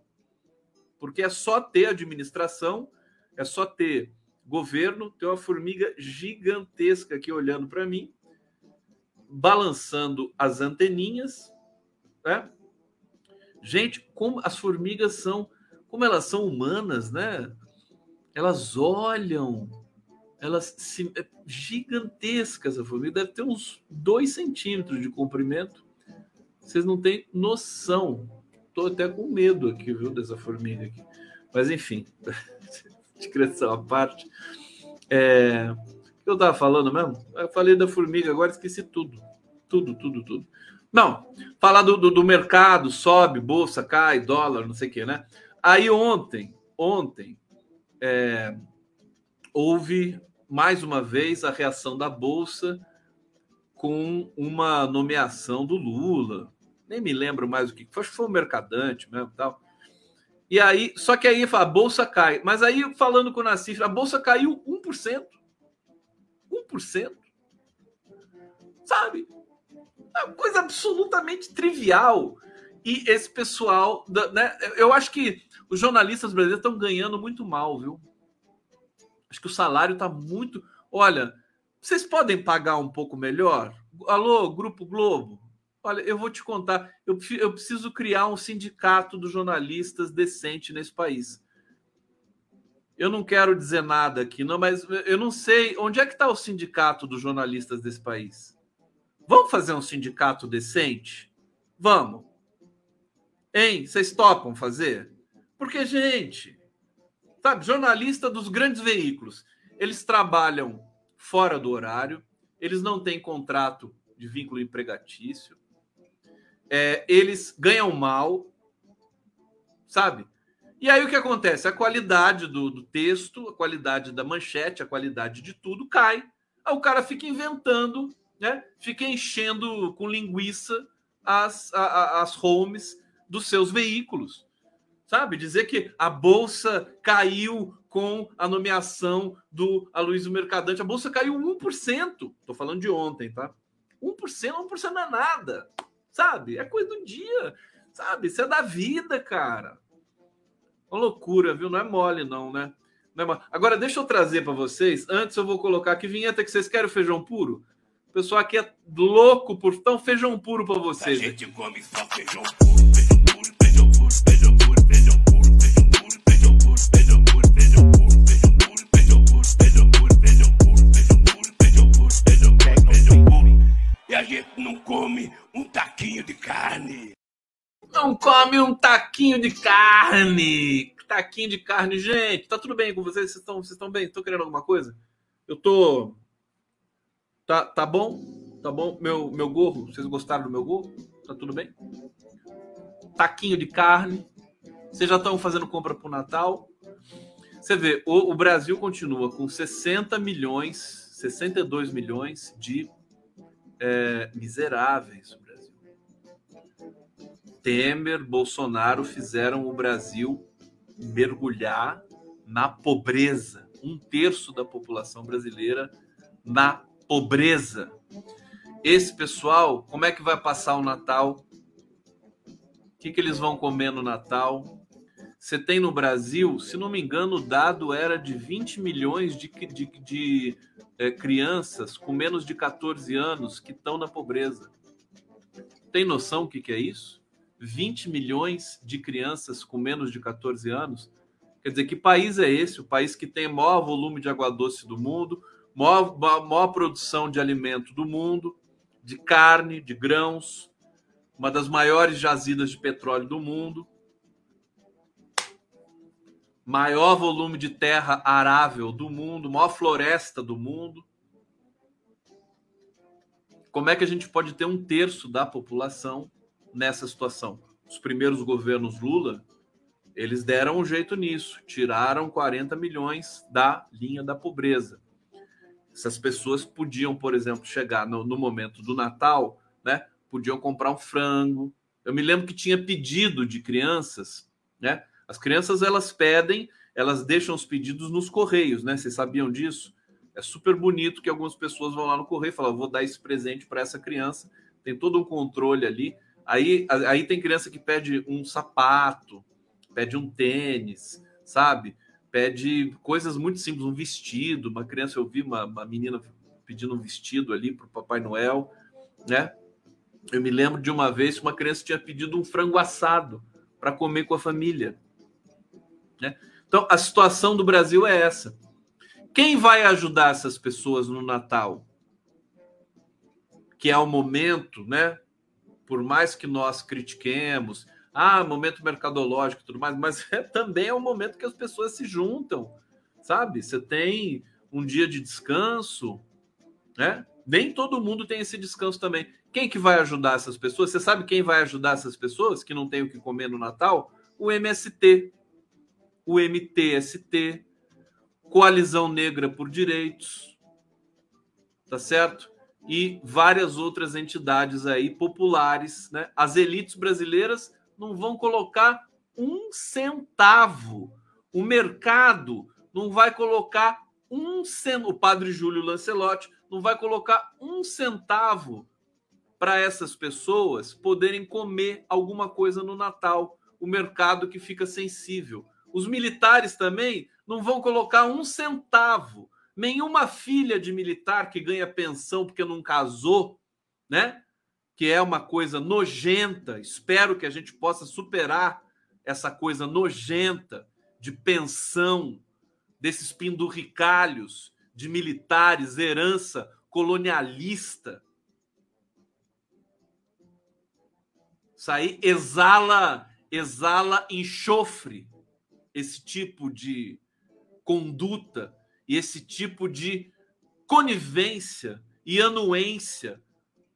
porque é só ter administração, é só ter governo, tem uma formiga gigantesca aqui olhando para mim, balançando as anteninhas, né? Gente, como as formigas são, como elas são humanas, né? Elas olham, elas se, é gigantescas a formiga, deve ter uns dois centímetros de comprimento. Vocês não têm noção tô até com medo aqui, viu, dessa formiga aqui. Mas enfim, discreção à parte. É... Eu estava falando mesmo? Eu falei da formiga, agora esqueci tudo. Tudo, tudo, tudo. Não, falar do, do, do mercado, sobe, bolsa, cai, dólar, não sei o quê, né? Aí ontem, ontem, é, houve mais uma vez a reação da bolsa com uma nomeação do Lula, nem me lembro mais o que foi, acho que foi um mercadante mesmo tal. E aí, só que aí a bolsa cai. Mas aí, falando com o Nassif, a bolsa caiu 1%. 1%. Sabe? É uma coisa absolutamente trivial. E esse pessoal, né? Eu acho que os jornalistas brasileiros estão ganhando muito mal, viu? Acho que o salário está muito. Olha, vocês podem pagar um pouco melhor? Alô, Grupo Globo? Olha, eu vou te contar, eu, eu preciso criar um sindicato dos jornalistas decente nesse país. Eu não quero dizer nada aqui, não, mas eu não sei onde é que está o sindicato dos jornalistas desse país. Vamos fazer um sindicato decente? Vamos. Hein? Vocês topam fazer? Porque, gente, sabe, jornalista dos grandes veículos, eles trabalham fora do horário, eles não têm contrato de vínculo empregatício, é, eles ganham mal, sabe? E aí o que acontece? A qualidade do, do, texto, a qualidade da manchete, a qualidade de tudo cai. Aí o cara fica inventando, né? Fica enchendo com linguiça as, a, as homes dos seus veículos. Sabe? Dizer que a bolsa caiu com a nomeação do Aloysio Mercadante. A bolsa caiu 1%. Estou falando de ontem, tá? 1%, 1% não é nada sabe? É coisa do dia. Sabe? Isso é da vida, cara. Uma loucura, viu? Não é mole, não, né? Não é mole. Agora, deixa eu trazer para vocês. Antes, eu vou colocar aqui vinheta que vocês querem feijão puro. O pessoal aqui é louco por. Então, feijão puro para vocês. A gente come só feijão puro. A gente não come um taquinho de carne. Não come um taquinho de carne. Taquinho de carne, gente. Tá tudo bem com vocês? Vocês estão, vocês estão bem? Estão querendo alguma coisa? Eu tô. Tá, tá bom? Tá bom? Meu, meu gorro, vocês gostaram do meu gorro? Tá tudo bem? Taquinho de carne. Vocês já estão fazendo compra pro Natal? Você vê, o, o Brasil continua com 60 milhões, 62 milhões de é, miseráveis o Brasil. Temer, Bolsonaro fizeram o Brasil mergulhar na pobreza. Um terço da população brasileira na pobreza. Esse pessoal, como é que vai passar o Natal? O que, que eles vão comer no Natal? Você tem no Brasil, se não me engano, o dado era de 20 milhões de, de, de é, crianças com menos de 14 anos que estão na pobreza. Tem noção o que, que é isso? 20 milhões de crianças com menos de 14 anos. Quer dizer, que país é esse? O país que tem maior volume de água doce do mundo, maior, maior produção de alimento do mundo, de carne, de grãos, uma das maiores jazidas de petróleo do mundo, maior volume de terra arável do mundo, maior floresta do mundo. Como é que a gente pode ter um terço da população nessa situação? Os primeiros governos Lula, eles deram um jeito nisso, tiraram 40 milhões da linha da pobreza. Essas pessoas podiam, por exemplo, chegar no, no momento do Natal, né? Podiam comprar um frango. Eu me lembro que tinha pedido de crianças, né? As crianças elas pedem, elas deixam os pedidos nos correios, né? Vocês sabiam disso? É super bonito que algumas pessoas vão lá no correio e falam: vou dar esse presente para essa criança. Tem todo um controle ali. Aí, aí tem criança que pede um sapato, pede um tênis, sabe? Pede coisas muito simples, um vestido. Uma criança, eu vi uma, uma menina pedindo um vestido ali para o Papai Noel, né? Eu me lembro de uma vez que uma criança tinha pedido um frango assado para comer com a família. Né? Então, a situação do Brasil é essa. Quem vai ajudar essas pessoas no Natal? Que é o momento, né? Por mais que nós critiquemos, ah, momento mercadológico e tudo mais, mas é, também é o momento que as pessoas se juntam, sabe? Você tem um dia de descanso, né? Nem todo mundo tem esse descanso também. Quem que vai ajudar essas pessoas? Você sabe quem vai ajudar essas pessoas que não tem o que comer no Natal? O MST, o MTST, Coalizão Negra por Direitos, tá certo? E várias outras entidades aí populares, né? As elites brasileiras não vão colocar um centavo. O mercado não vai colocar um centavo. O padre Júlio Lancelotti não vai colocar um centavo para essas pessoas poderem comer alguma coisa no Natal. O mercado que fica sensível. Os militares também não vão colocar um centavo. Nenhuma filha de militar que ganha pensão porque não casou, né? Que é uma coisa nojenta. Espero que a gente possa superar essa coisa nojenta de pensão desses pinduricalhos de militares, herança colonialista. Isso aí exala, exala enxofre esse tipo de conduta e esse tipo de conivência e anuência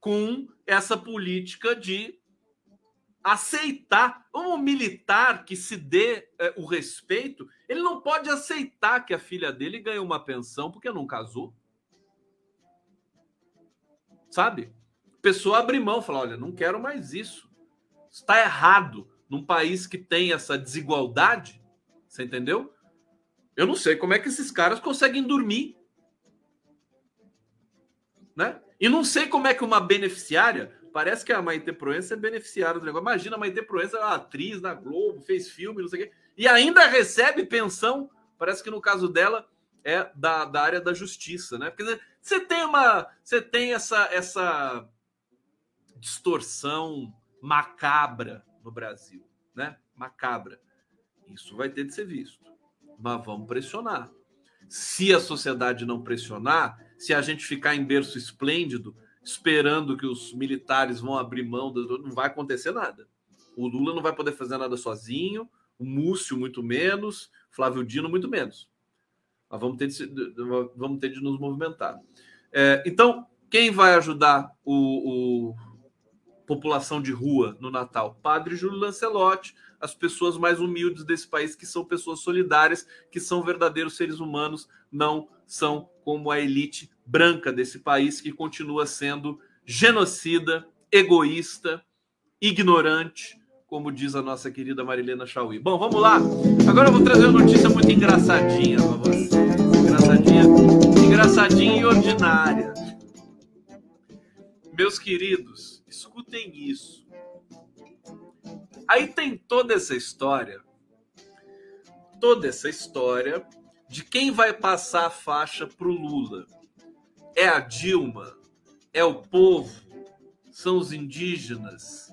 com essa política de aceitar um militar que se dê é, o respeito, ele não pode aceitar que a filha dele ganhe uma pensão porque não casou. Sabe? A pessoa abre mão, fala: olha, não quero mais isso. Está errado num país que tem essa desigualdade. Você entendeu? Eu não sei como é que esses caras conseguem dormir. Né? E não sei como é que uma beneficiária, Parece que a Maite Proença é beneficiária do negócio. Imagina a Maite Proença, atriz na Globo, fez filme, não sei o quê, e ainda recebe pensão. Parece que no caso dela é da, da área da justiça, né? Porque você tem uma, você tem essa essa distorção macabra no Brasil, né? Macabra. Isso vai ter de ser visto. Mas vamos pressionar. Se a sociedade não pressionar, se a gente ficar em berço esplêndido, esperando que os militares vão abrir mão, não vai acontecer nada. O Lula não vai poder fazer nada sozinho, o Múcio muito menos, Flávio Dino muito menos. Mas vamos ter de, vamos ter de nos movimentar. É, então, quem vai ajudar o, o, população de rua no Natal? Padre Júlio Lancelotti, as pessoas mais humildes desse país, que são pessoas solidárias, que são verdadeiros seres humanos, não são como a elite branca desse país, que continua sendo genocida, egoísta, ignorante, como diz a nossa querida Marilena Chauí. Bom, vamos lá. Agora eu vou trazer uma notícia muito engraçadinha para vocês. Engraçadinha, engraçadinha e ordinária. Meus queridos, escutem isso. Aí tem toda essa história, toda essa história de quem vai passar a faixa para o Lula. É a Dilma? É o povo? São os indígenas?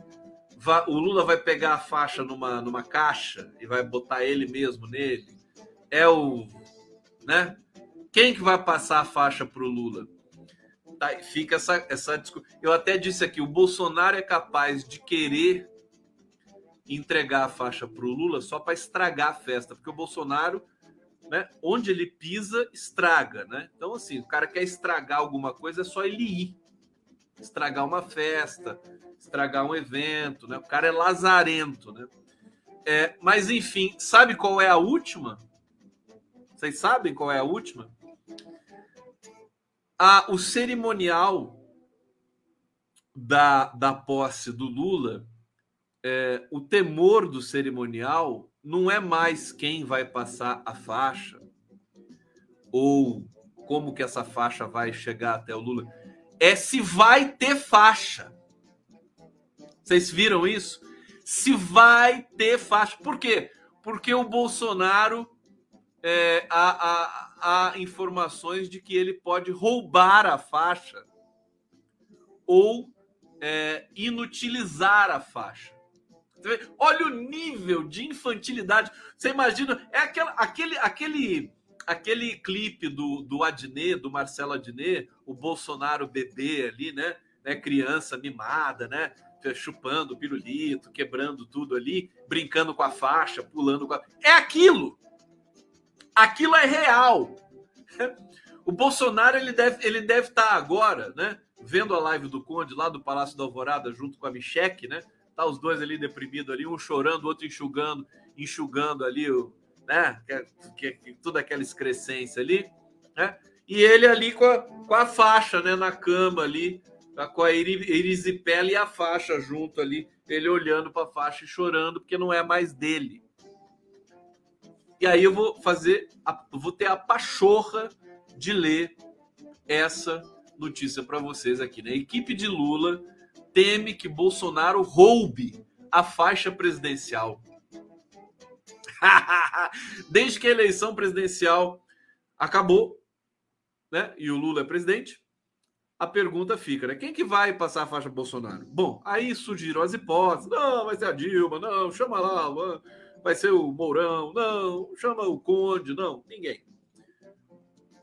O Lula vai pegar a faixa numa, numa caixa e vai botar ele mesmo nele? É o. Né? Quem que vai passar a faixa para o Lula? Tá, fica essa, essa Eu até disse aqui: o Bolsonaro é capaz de querer entregar a faixa para o Lula só para estragar a festa, porque o Bolsonaro, né, onde ele pisa, estraga, né? Então, assim, o cara quer estragar alguma coisa, é só ele ir. Estragar uma festa, estragar um evento, né? O cara é lazarento, né? É, mas, enfim, sabe qual é a última? Vocês sabem qual é a última? A, o cerimonial da, da posse do Lula é, o temor do cerimonial não é mais quem vai passar a faixa ou como que essa faixa vai chegar até o Lula, é se vai ter faixa. Vocês viram isso? Se vai ter faixa. Por quê? Porque o Bolsonaro é, há, há, há informações de que ele pode roubar a faixa ou é, inutilizar a faixa. Olha o nível de infantilidade. Você imagina, é aquela, aquele, aquele, aquele clipe do, do Adnet, do Marcelo Adnet, o Bolsonaro bebê ali, né? né? Criança mimada, né? Chupando pirulito, quebrando tudo ali, brincando com a faixa, pulando com a... É aquilo! Aquilo é real. O Bolsonaro ele deve ele deve estar agora, né? Vendo a live do Conde lá do Palácio da Alvorada junto com a Micheque, né? Tá os dois ali deprimidos ali, um chorando, outro enxugando, enxugando ali, né? Que, que, que, toda aquela excrescência ali, né? E ele ali com a, com a faixa, né? Na cama ali, tá com a erisipela e a faixa junto ali, ele olhando para a faixa e chorando, porque não é mais dele. E aí eu vou fazer, a, vou ter a pachorra de ler essa notícia para vocês aqui, né? equipe de Lula teme que Bolsonaro roube a faixa presidencial. Desde que a eleição presidencial acabou, né? E o Lula é presidente, a pergunta fica, né? Quem que vai passar a faixa Bolsonaro? Bom, aí surgiram as hipóteses. Não, vai ser a Dilma, não, chama lá, vai ser o Mourão, não, chama o Conde, não, ninguém.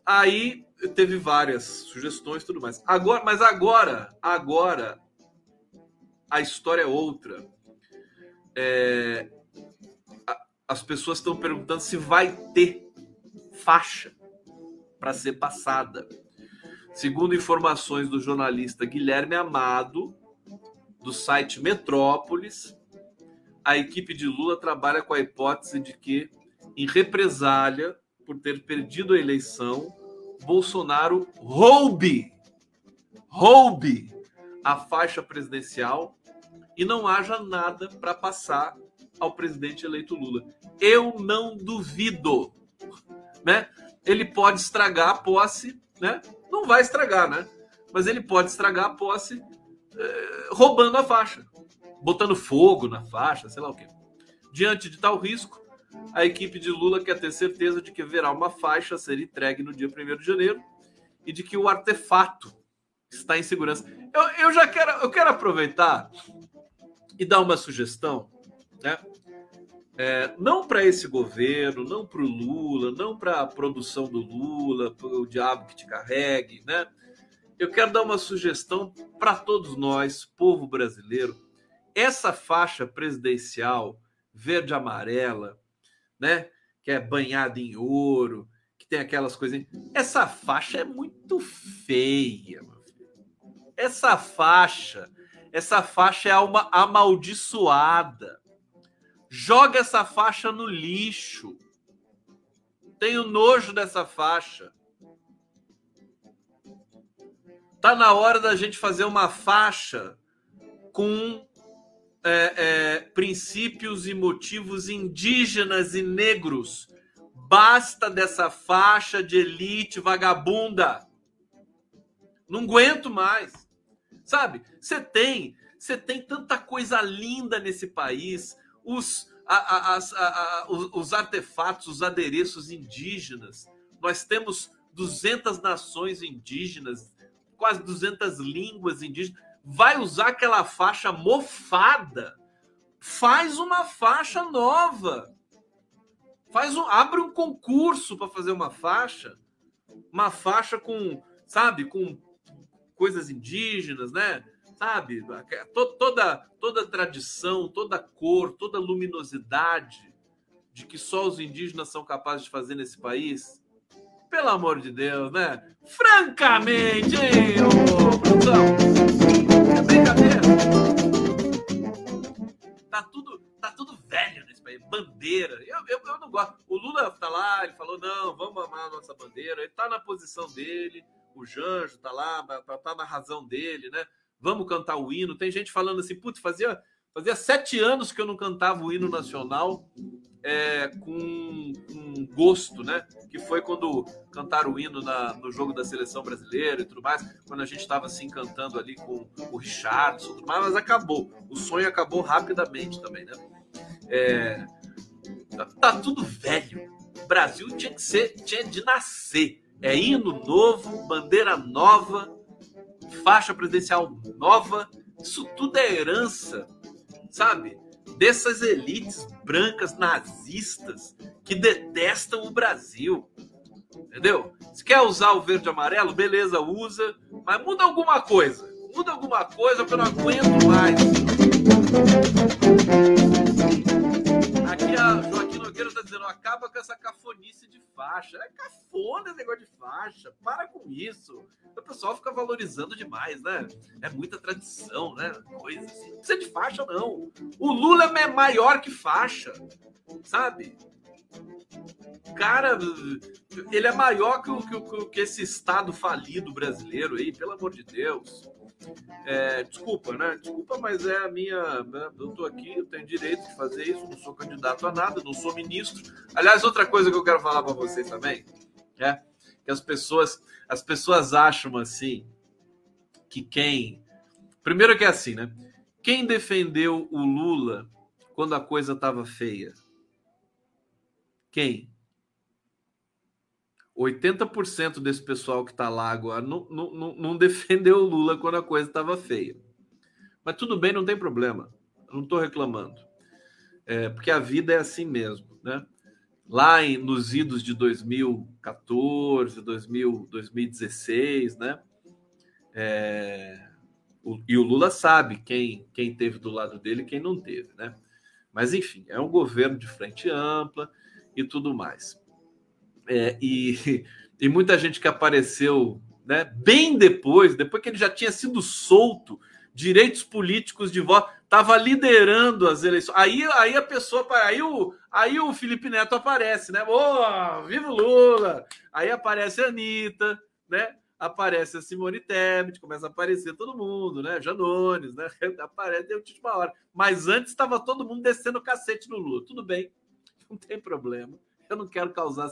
Aí teve várias sugestões, tudo mais. Agora, mas agora, agora a história é outra. É, as pessoas estão perguntando se vai ter faixa para ser passada. Segundo informações do jornalista Guilherme Amado, do site Metrópolis, a equipe de Lula trabalha com a hipótese de que, em represália por ter perdido a eleição, Bolsonaro roube, roube a faixa presidencial e não haja nada para passar ao presidente eleito Lula. Eu não duvido, né? Ele pode estragar a posse, né? Não vai estragar, né? Mas ele pode estragar a posse é, roubando a faixa, botando fogo na faixa, sei lá o quê. Diante de tal risco, a equipe de Lula quer ter certeza de que haverá uma faixa a ser entregue no dia 1 de janeiro e de que o artefato está em segurança. Eu, eu já quero, eu quero aproveitar e dar uma sugestão, né? É, não para esse governo, não para o Lula, não para a produção do Lula, o diabo que te carregue, né? Eu quero dar uma sugestão para todos nós, povo brasileiro. Essa faixa presidencial verde-amarela, né? Que é banhada em ouro, que tem aquelas coisas. Essa faixa é muito feia, meu filho. Essa faixa, essa faixa é uma amaldiçoada. Joga essa faixa no lixo. Tenho nojo dessa faixa. Tá na hora da gente fazer uma faixa com é, é, princípios e motivos indígenas e negros. Basta dessa faixa de elite vagabunda. Não aguento mais. Sabe? Você tem, você tem tanta coisa linda nesse país. Os, a, a, a, os, os artefatos, os adereços indígenas. Nós temos 200 nações indígenas, quase 200 línguas indígenas vai usar aquela faixa mofada. Faz uma faixa nova. Faz um, abre um concurso para fazer uma faixa, uma faixa com, sabe, com coisas indígenas, né? Sabe, toda toda tradição, toda cor, toda luminosidade de que só os indígenas são capazes de fazer nesse país. Pelo amor de Deus, né? Francamente, hein, ô, produção? É brincadeira. Tá tudo, tá tudo velho nesse país. Bandeira. Eu, eu, eu não gosto. O Lula tá lá, ele falou: não, vamos amar a nossa bandeira. Ele tá na posição dele. O Janjo tá lá, tá, tá na razão dele, né? Vamos cantar o hino. Tem gente falando assim, putz, fazia, fazia sete anos que eu não cantava o hino nacional é, com, com, gosto, né? Que foi quando cantaram o hino na, no jogo da seleção brasileira e tudo mais, quando a gente estava assim cantando ali com o Richardson, tudo mais, mas acabou. O sonho acabou rapidamente também, né? É, tá, tá tudo velho. O Brasil tinha que ser, tinha de nascer. É hino novo, bandeira nova, faixa presidencial nova. Isso tudo é herança, sabe? dessas elites brancas nazistas que detestam o Brasil. Entendeu? Se quer usar o verde e amarelo, beleza, usa, mas muda alguma coisa. Muda alguma coisa que eu não aguento mais. Aqui a Joaquim Nogueira está dizendo: acaba com essa cafonice de faixa. É cafona esse negócio de faixa. Para com isso. O pessoal fica valorizando demais, né? É muita tradição, né? Coisa assim. Não precisa de faixa, não. O Lula é maior que faixa, sabe? Cara, ele é maior que, que, que esse Estado falido brasileiro aí, pelo amor de Deus. É, desculpa, né? Desculpa, mas é a minha. Né? Eu tô aqui, eu tenho direito de fazer isso, não sou candidato a nada, não sou ministro. Aliás, outra coisa que eu quero falar para vocês também é que as pessoas, as pessoas acham assim que quem. Primeiro que é assim, né? Quem defendeu o Lula quando a coisa estava feia? Quem? 80% desse pessoal que está lá agora não, não, não defendeu o Lula quando a coisa estava feia. Mas tudo bem, não tem problema. Não estou reclamando. É, porque a vida é assim mesmo. Né? Lá em, nos idos de 2014, 2000, 2016, né? É, o, e o Lula sabe quem, quem teve do lado dele e quem não teve. Né? Mas, enfim, é um governo de frente ampla e tudo mais. É, e, e muita gente que apareceu né, bem depois, depois que ele já tinha sido solto, direitos políticos de voto, estava liderando as eleições. Aí, aí a pessoa, aí o, aí o Felipe Neto aparece, né? Oh, viva o Lula! Aí aparece a Anitta, né? Aparece a Simone Tebet, começa a aparecer todo mundo, né? Janones, né? Aparece de última hora. Mas antes estava todo mundo descendo o cacete no Lula. Tudo bem, não tem problema. Eu não quero causar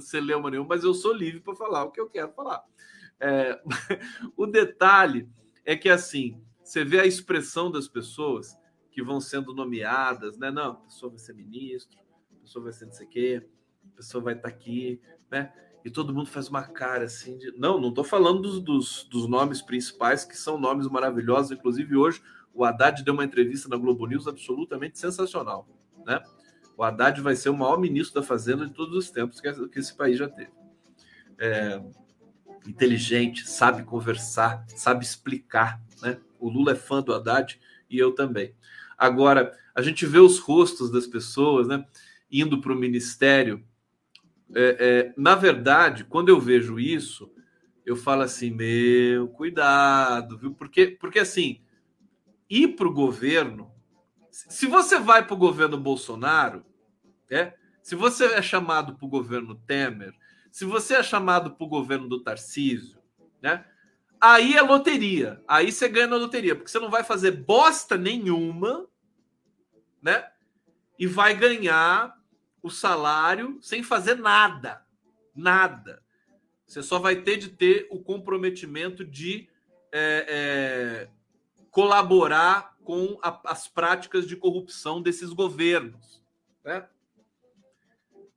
celeuma nenhum, mas eu sou livre para falar o que eu quero falar. É, o detalhe é que, assim, você vê a expressão das pessoas que vão sendo nomeadas, né? Não, a pessoa vai ser ministro, a pessoa vai ser não sei o quê, a pessoa vai estar tá aqui, né? E todo mundo faz uma cara assim de. Não, não estou falando dos, dos, dos, nomes principais, que são nomes maravilhosos. Inclusive, hoje, o Haddad deu uma entrevista na Globo News absolutamente sensacional. Né? O Haddad vai ser o maior ministro da Fazenda de todos os tempos que, esse país já teve. É, inteligente, sabe conversar, sabe explicar. Né? O Lula é fã do Haddad e eu também. Agora, a gente vê os rostos das pessoas né, indo para o ministério. É, é, na verdade, quando eu vejo isso, eu falo assim: meu, cuidado, viu? Porque, porque assim, ir para o governo, se você vai para o governo Bolsonaro, é, se você é chamado para o governo Temer, se você é chamado para o governo do Tarcísio, né? Aí é loteria. Aí você ganha na loteria, porque você não vai fazer bosta nenhuma, né? E vai ganhar o salário sem fazer nada. Nada. Você só vai ter de ter o comprometimento de é, é, colaborar com a, as práticas de corrupção desses governos. Né?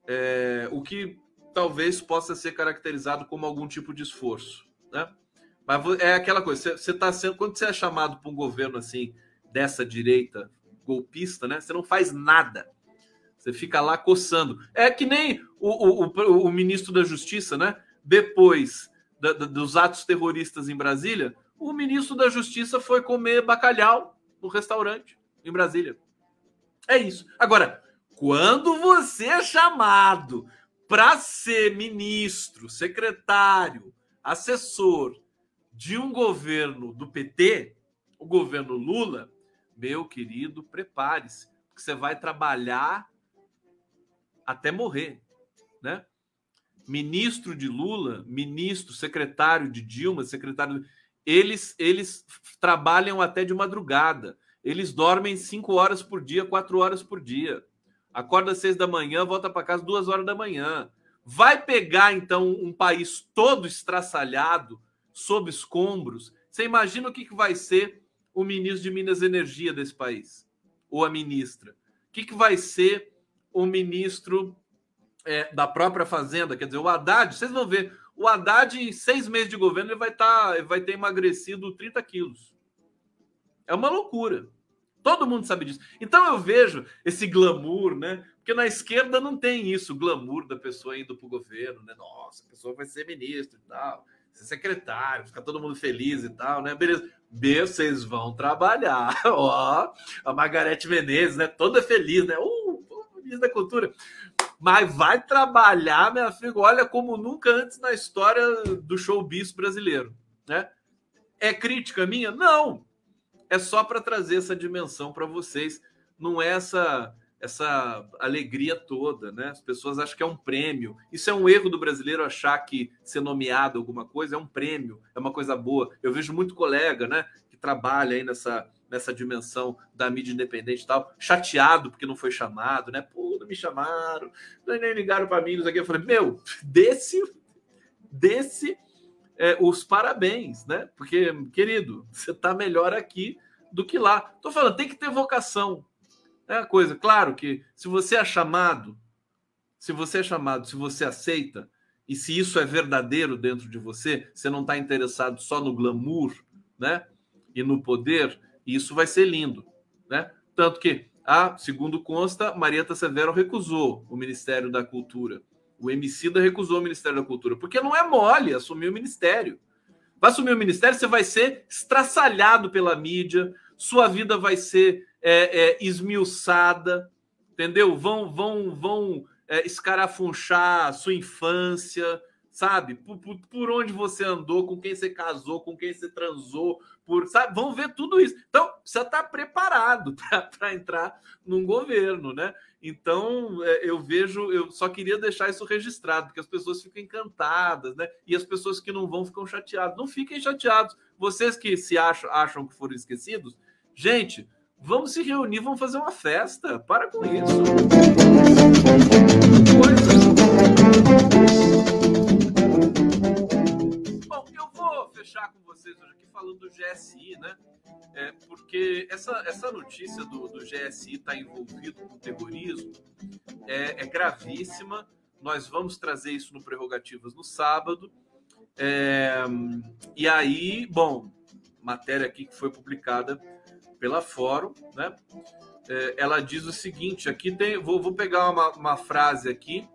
É, o que talvez possa ser caracterizado como algum tipo de esforço. Né? Mas é aquela coisa, você está sendo. Quando você é chamado para um governo assim, dessa direita golpista, né? Você não faz nada. Você fica lá coçando. É que nem o, o, o, ministro da Justiça, né? Depois da, da, dos atos terroristas em Brasília, o ministro da Justiça foi comer bacalhau no restaurante em Brasília. É isso. Agora, quando você é chamado para ser ministro, secretário, assessor de um governo do PT, o governo Lula, meu querido, prepare-se, porque você vai trabalhar até morrer, né? Ministro de Lula, ministro, secretário de Dilma, secretário, eles eles trabalham até de madrugada. Eles dormem cinco horas por dia, quatro horas por dia. Acorda às seis da manhã, volta para casa duas horas da manhã. Vai pegar então um país todo estraçalhado, sob escombros. Você imagina o que, que vai ser o ministro de Minas e Energia desse país? Ou a ministra? O que, que vai ser o ministro é, da própria Fazenda? Quer dizer, o Haddad, vocês vão ver, o Haddad, em seis meses de governo, ele vai, tá, vai ter emagrecido 30 quilos. É uma loucura. Todo mundo sabe disso. Então eu vejo esse glamour, né? Porque na esquerda não tem isso, o glamour da pessoa indo para o governo, né? Nossa, a pessoa vai ser ministro e tal ser secretário, ficar todo mundo feliz e tal, né? Beleza. B, vocês vão trabalhar. Ó, a Margarete Menezes, né? Toda feliz, né? Uh, ministro da Cultura. Mas vai trabalhar, minha filha, olha como nunca antes na história do showbiz brasileiro, né? É crítica minha? Não. É só para trazer essa dimensão para vocês. Não é essa essa alegria toda, né? As pessoas acham que é um prêmio. Isso é um erro do brasileiro achar que ser nomeado alguma coisa é um prêmio, é uma coisa boa. Eu vejo muito colega, né, que trabalha aí nessa nessa dimensão da mídia independente e tal, chateado porque não foi chamado, né? Pô, não me chamaram, nem ligaram para mim, não sei o que. Eu falei, meu, desse, desse é, os parabéns, né? Porque, querido, você tá melhor aqui do que lá. Tô falando, tem que ter vocação, é a coisa. Claro que se você é chamado, se você é chamado, se você aceita, e se isso é verdadeiro dentro de você, você não está interessado só no glamour, né? E no poder, isso vai ser lindo, né? Tanto que, a, segundo consta, Marieta Severo recusou o Ministério da Cultura. O Emicida recusou o Ministério da Cultura, porque não é mole assumir o ministério. Vai assumir o ministério, você vai ser estraçalhado pela mídia, sua vida vai ser é, é, esmiuçada, entendeu? Vão, vão, vão é, escarafunchar a sua infância, sabe? Por, por, por, onde você andou, com quem você casou, com quem você transou, por, sabe? Vão ver tudo isso. Então, você está preparado para entrar num governo, né? Então, é, eu vejo, eu só queria deixar isso registrado, porque as pessoas ficam encantadas, né? E as pessoas que não vão ficam chateadas. Não fiquem chateados. Vocês que se acham, acham que foram esquecidos, gente, Vamos se reunir, vamos fazer uma festa. Para com isso. Bom, eu vou fechar com vocês hoje aqui falando do GSI, né? É, essa notícia do, do GSI estar tá envolvido com terrorismo é, é, gravíssima. Nós vamos trazer isso no Prerrogativas no sábado. É, e aí, bom, matéria aqui que foi publicada pela Fórum, né? É, ela diz o seguinte: aqui tem, vou, vou pegar uma, uma frase aqui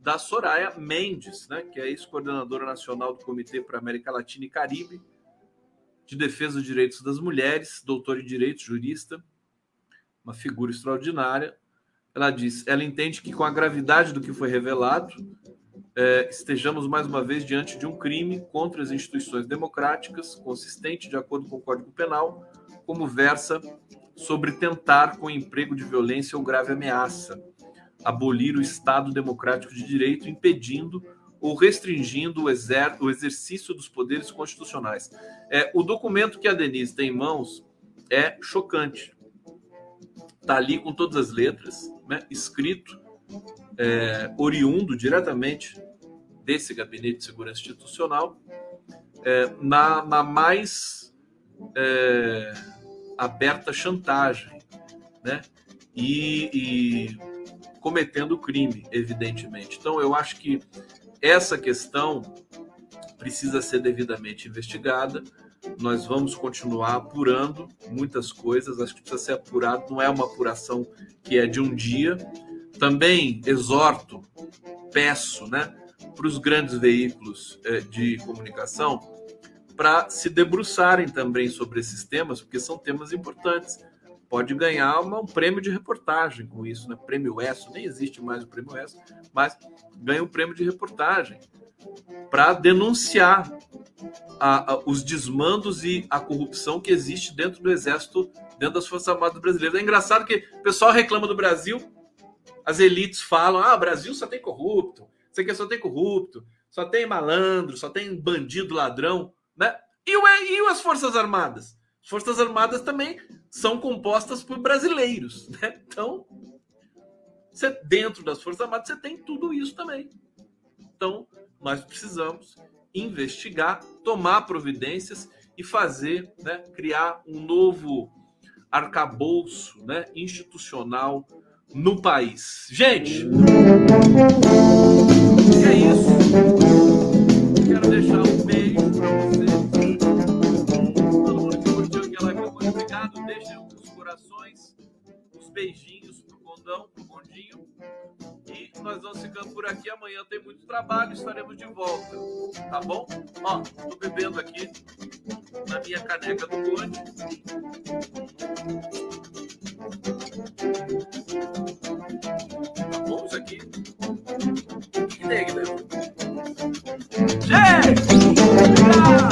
da Soraya Mendes, né, que é ex-coordenadora nacional do Comitê para América Latina e Caribe de Defesa dos Direitos das Mulheres, doutora em Direito, jurista, uma figura extraordinária. Ela diz: ela entende que, com a gravidade do que foi revelado, é, estejamos mais uma vez diante de um crime contra as instituições democráticas, consistente de acordo com o Código Penal, como versa sobre tentar, com emprego de violência ou grave ameaça, abolir o Estado democrático de direito, impedindo ou restringindo o, exer o exercício dos poderes constitucionais. É, o documento que a Denise tem em mãos é chocante. Está ali com todas as letras, né, escrito, é, oriundo diretamente desse Gabinete de Segurança Institucional, é, na, na, mais é, aberta chantagem, né? E, e cometendo crime, evidentemente. Então, eu acho que essa questão precisa ser devidamente investigada. Nós vamos continuar apurando muitas coisas, acho que precisa ser apurado, não é uma apuração que é de um dia. Também exorto, peço, né, para os grandes veículos eh, de comunicação para se debruçarem também sobre esses temas, porque são temas importantes pode ganhar uma, um prêmio de reportagem com isso, né? Prêmio ESSO, nem existe mais o prêmio ESSO, mas ganha um prêmio de reportagem para denunciar a, a, os desmandos e a corrupção que existe dentro do Exército, dentro das Forças Armadas Brasileiras. É engraçado que o pessoal reclama do Brasil, as elites falam: ah, o Brasil só tem corrupto, isso aqui só tem corrupto, só tem malandro, só tem bandido, ladrão, né? E, e as Forças Armadas? As Forças Armadas também são compostas por brasileiros, né? Então, você, dentro das Forças Armadas, você tem tudo isso também. Então, nós precisamos investigar, tomar providências e fazer, né, criar um novo arcabouço né, institucional no país. Gente, é isso. Quero deixar um beijo para vocês. obrigado. Deixem os corações, os beijinhos pro Condão, pro Condinho. E nós vamos ficando por aqui. Amanhã tem muito trabalho, estaremos de volta. Tá bom? Ó, tô bebendo aqui na minha caneca do Conde. Vamos aqui. Que negra. Gente! Ah!